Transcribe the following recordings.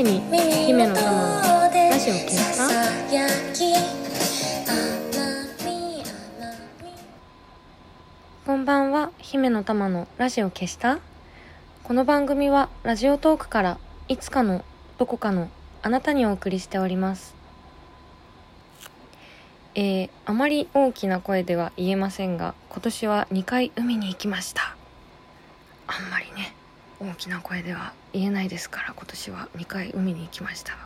前に姫の玉のラジオ消した？こんばんは。姫の玉のラジオ消した？この番組はラジオトークからいつかのどこかのあなたにお送りしております。えー、あまり大きな声では言えませんが今年は2回海に行きました。あんまりね大きな声では言えないですから今年は2回海に行きました。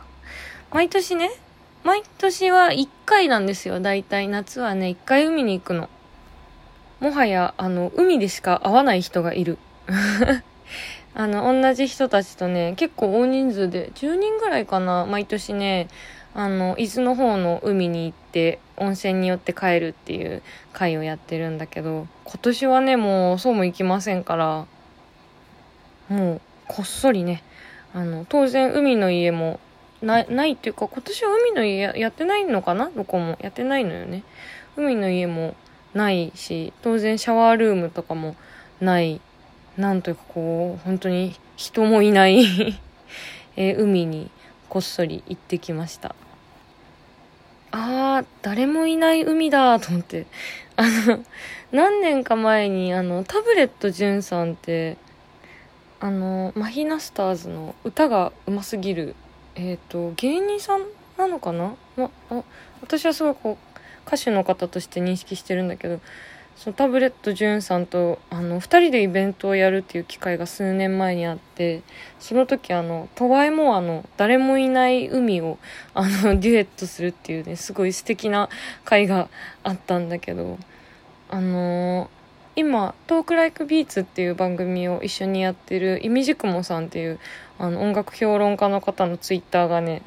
毎年ね。毎年は1回なんですよ。大体夏はね1回海に行くの。もはやあの海でしか会わない人がいる。あの同じ人たちとね結構大人数で10人ぐらいかな。毎年ねあの伊豆の方の海に行って温泉に寄って帰るっていう会をやってるんだけど今年はねもうそうもいきませんから。もうこっそりねあの当然海の家もなないっていうか今年は海の家やってないのかな？どこも。やってないのよね。海の家もないし当然シャワールームとかもない。なんというかこう本当に人もいない。えー、海にこっそり行ってきました。あー誰もいない海だと思って。あの何年か前にあのタブレット潤さんってあのマヒナスターズの歌がうますぎるえっ、ー、と芸人さんなのかな、ま、あ私はすごいこう歌手の方として認識してるんだけどそのタブレット潤さんとあの2人でイベントをやるっていう機会が数年前にあってその時あのトワイモアの「誰もいない海を」あの デュエットするっていうねすごい素敵な回があったんだけどあのー、今「トークライクビーツっていう番組を一緒にやってるいみじくもさんっていうあの音楽評論家の方のツイッターがね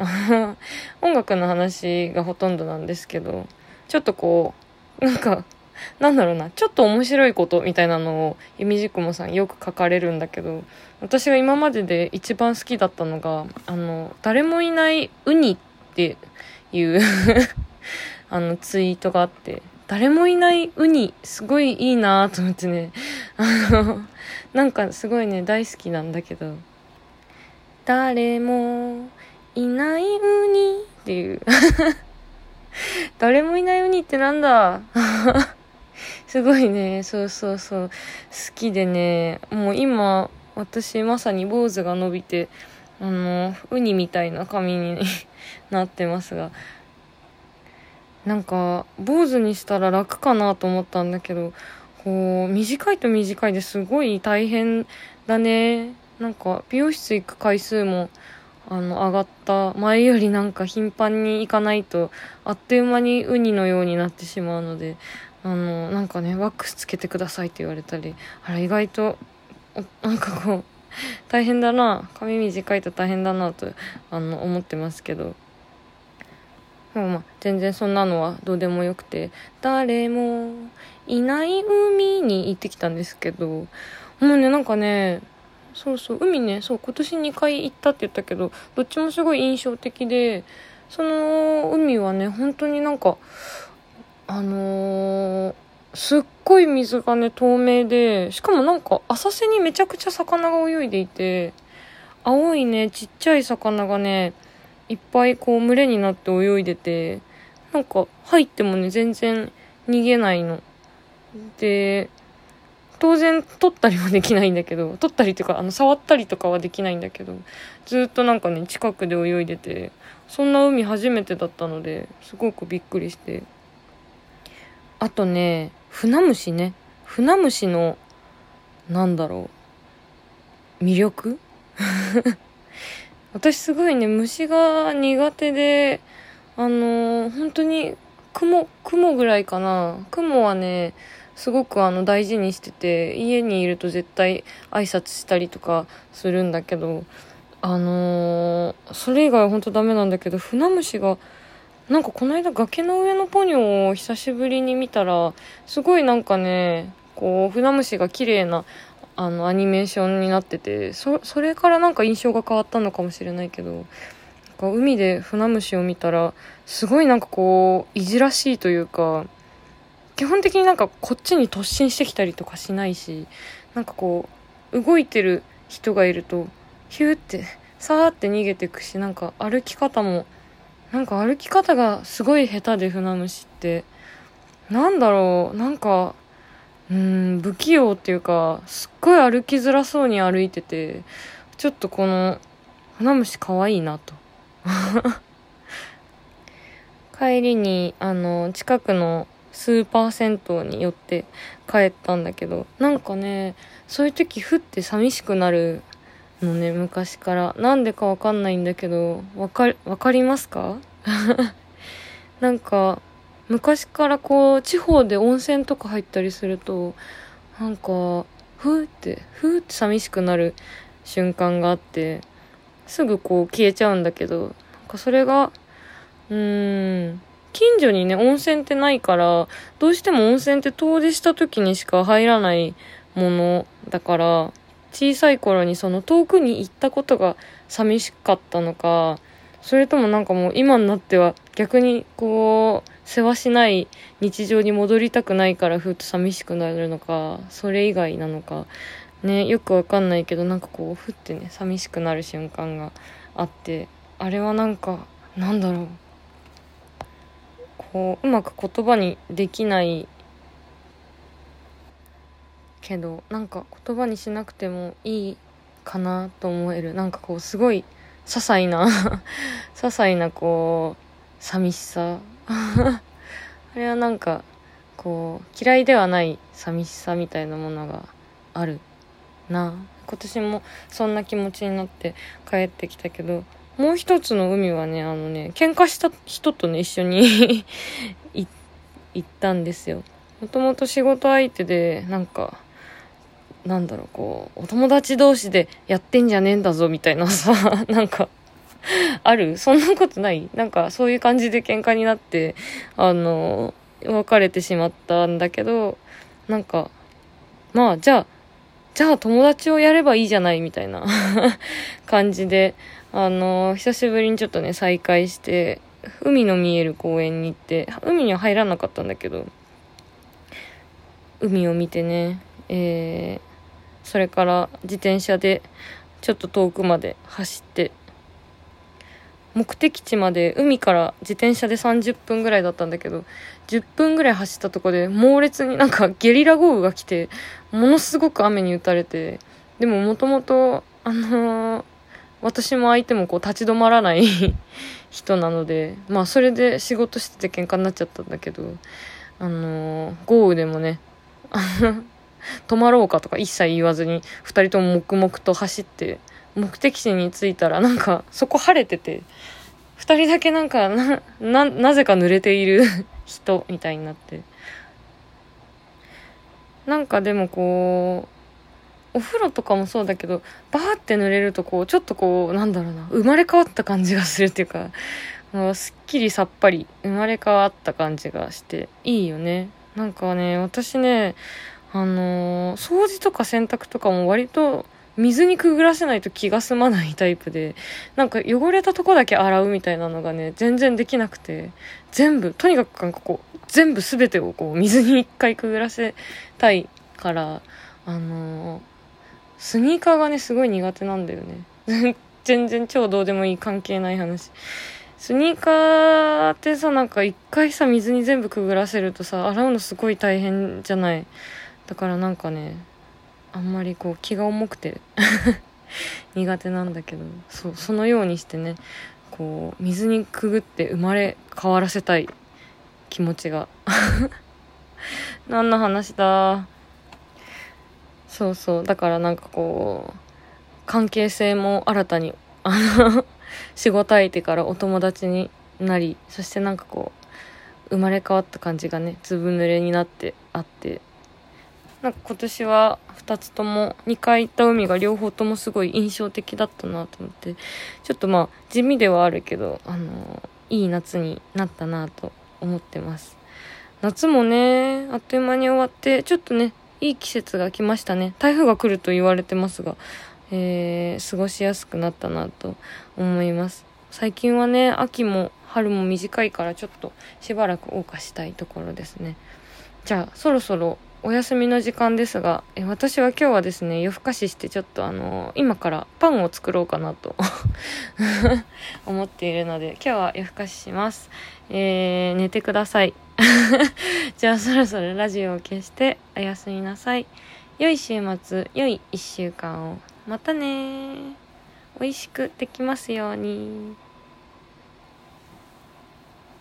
音楽の話がほとんどなんですけどちょっとこうなんかなんだろうな、ちょっと面白いことみたいなのを、ゆみじくもさんよく書かれるんだけど、私が今までで一番好きだったのが、あの、誰もいないウニっていう あの、ツイートがあって、誰もいないウニ、すごいいいなと思ってね、あの、なんかすごいね、大好きなんだけど、誰もいないウニっていう。誰もいないウニってなんだ。すごいね、そうそうそう、好きでね、もう今、私まさに坊主が伸びて、あの、ウニみたいな髪に なってますが、なんか、坊主にしたら楽かなと思ったんだけど、こう、短いと短いですごい大変だね。なんか、美容室行く回数も、あの、上がった。前よりなんか頻繁に行かないと、あっという間にウニのようになってしまうので、あのなんかねワックスつけてくださいって言われたりあら意外となんかこう大変だな髪短いと大変だなとあの思ってますけどまあ全然そんなのはどうでもよくて誰もいない海に行ってきたんですけどもうねなんかねそうそう海ねそう今年2回行ったって言ったけどどっちもすごい印象的でその海はね本当になんかあのー、すっごい水がね、透明で、しかもなんか浅瀬にめちゃくちゃ魚が泳いでいて、青いね、ちっちゃい魚がね、いっぱいこう群れになって泳いでて、なんか入ってもね、全然逃げないの。で、当然取ったりはできないんだけど、取ったりっていうか、あの、触ったりとかはできないんだけど、ずっとなんかね、近くで泳いでて、そんな海初めてだったので、すごくびっくりして、あとね、船虫ね。船虫の、なんだろう。魅力？私すごいね、虫が苦手で、あのー、本当に、雲、雲ぐらいかな。雲はね、すごくあの大事にしてて、家にいると絶対挨拶したりとかするんだけど、あのー、それ以外は本当ダメなんだけど船虫がなんかこの間崖の上のポニョを久しぶりに見たらすごいなんかねこう船虫が綺麗なあのアニメーションになっててそそれからなんか印象が変わったのかもしれないけどなんか海で船虫を見たらすごいなんかこういじらしいというか基本的になんかこっちに突進してきたりとかしないしなんかこう動いてる人がいるとヒューってさーって逃げてくしなんか歩き方もなんか歩き方がすごい下手で船虫って。なんだろうなんかうん不器用っていうかすっごい歩きづらそうに歩いててちょっとこの船虫かわいいなと。帰りにあの近くのスーパー銭湯に寄って帰ったんだけどなんかねそういう時ふって寂しくなるのね昔から。なんでかわかんないんだけどわかわかりますか？なんか昔からこう地方で温泉とか入ったりするとなんかふーってふーって寂しくなる瞬間があってすぐこう消えちゃうんだけどなんかそれがうーん近所にね温泉ってないからどうしても温泉って遠出した時にしか入らないものだから小さい頃にその遠くに行ったことが寂しかったのかそれともなんかもう今になっては逆にこう世話しない日常に戻りたくないからふっと寂しくなるのかそれ以外なのか。ねよくわかんないけどなんかこうふってね寂しくなる瞬間があってあれはなんかなんだろう。こううまく言葉にできないけどなんか言葉にしなくてもいいかなと思える。なんかこうすごい些細な 些細なこう寂しさ。あれはなんかこう嫌いではない寂しさみたいなものがあるな。今年もそんな気持ちになって帰ってきたけどもう一つの海はねあのね喧嘩した人とね一緒に 行ったんですよ。もともと仕事相手でなんかなんだろう、こう、お友達同士でやってんじゃねえんだぞ、みたいなさ、なんか、ある？そんなことない？なんか、そういう感じで喧嘩になって、あの、別れてしまったんだけど、なんか、まあ、じゃあ、じゃあ友達をやればいいじゃない、みたいな 感じで、あの、久しぶりにちょっとね、再会して、海の見える公園に行って、海には入らなかったんだけど、海を見てね、えー、それから自転車でちょっと遠くまで走って目的地まで海から自転車で30分ぐらいだったんだけど10分ぐらい走ったとこで猛烈になんかゲリラ豪雨が来てものすごく雨に打たれてでももともとあのー、私も相手もこう立ち止まらない 人なのでまあそれで仕事してて喧嘩になっちゃったんだけどあのー、豪雨でもね止まろうかとか一切言わずに2人とも黙々と走って目的地に着いたらなんかそこ晴れてて2人だけなんかなななぜか濡れている 人みたいになって。なんかでもこうお風呂とかもそうだけどバーって濡れるとこうちょっとこうなんだろうな生まれ変わった感じがするっていうかもうすっきりさっぱり生まれ変わった感じがしていいよね。なんかね私ねあのー、掃除とか洗濯とかも割と水にくぐらせないと気が済まないタイプで、なんか汚れたとこだけ洗うみたいなのがね、全然できなくて、全部、とにかくなんかこう、全部全てをこう、水に一回くぐらせたいから、あのー、スニーカーがね、すごい苦手なんだよね。全然超どうでもいい関係ない話。スニーカーってさ、なんか一回さ、水に全部くぐらせるとさ、洗うのすごい大変じゃない？だからなんかねあんまりこう気が重くて 苦手なんだけどそうそのようにしてねこう水にくぐって生まれ変わらせたい気持ちが。何の話だ？そうそうだからなんかこう関係性も新たにあの仕事相手からお友達になりそしてなんかこう生まれ変わった感じがねずぶ濡れになってあってなんか今年は2つとも2回行った海が両方ともすごい印象的だったなと思ってちょっとまあ地味ではあるけどあのいい夏になったなと思ってます。夏もねあっという間に終わってちょっとねいい季節が来ましたね。台風が来ると言われてますがえー、過ごしやすくなったなと思います。最近はね秋も春も短いからちょっとしばらく謳歌したいところですね。じゃあそろそろお休みの時間ですがえ私は今日はですね夜更かししてちょっとあの今からパンを作ろうかなと 思っているので今日は夜更かしします。えー、寝てください。じゃあそろそろラジオを消しておやすみなさい。良い週末良い1週間を。またね美味しくできますように。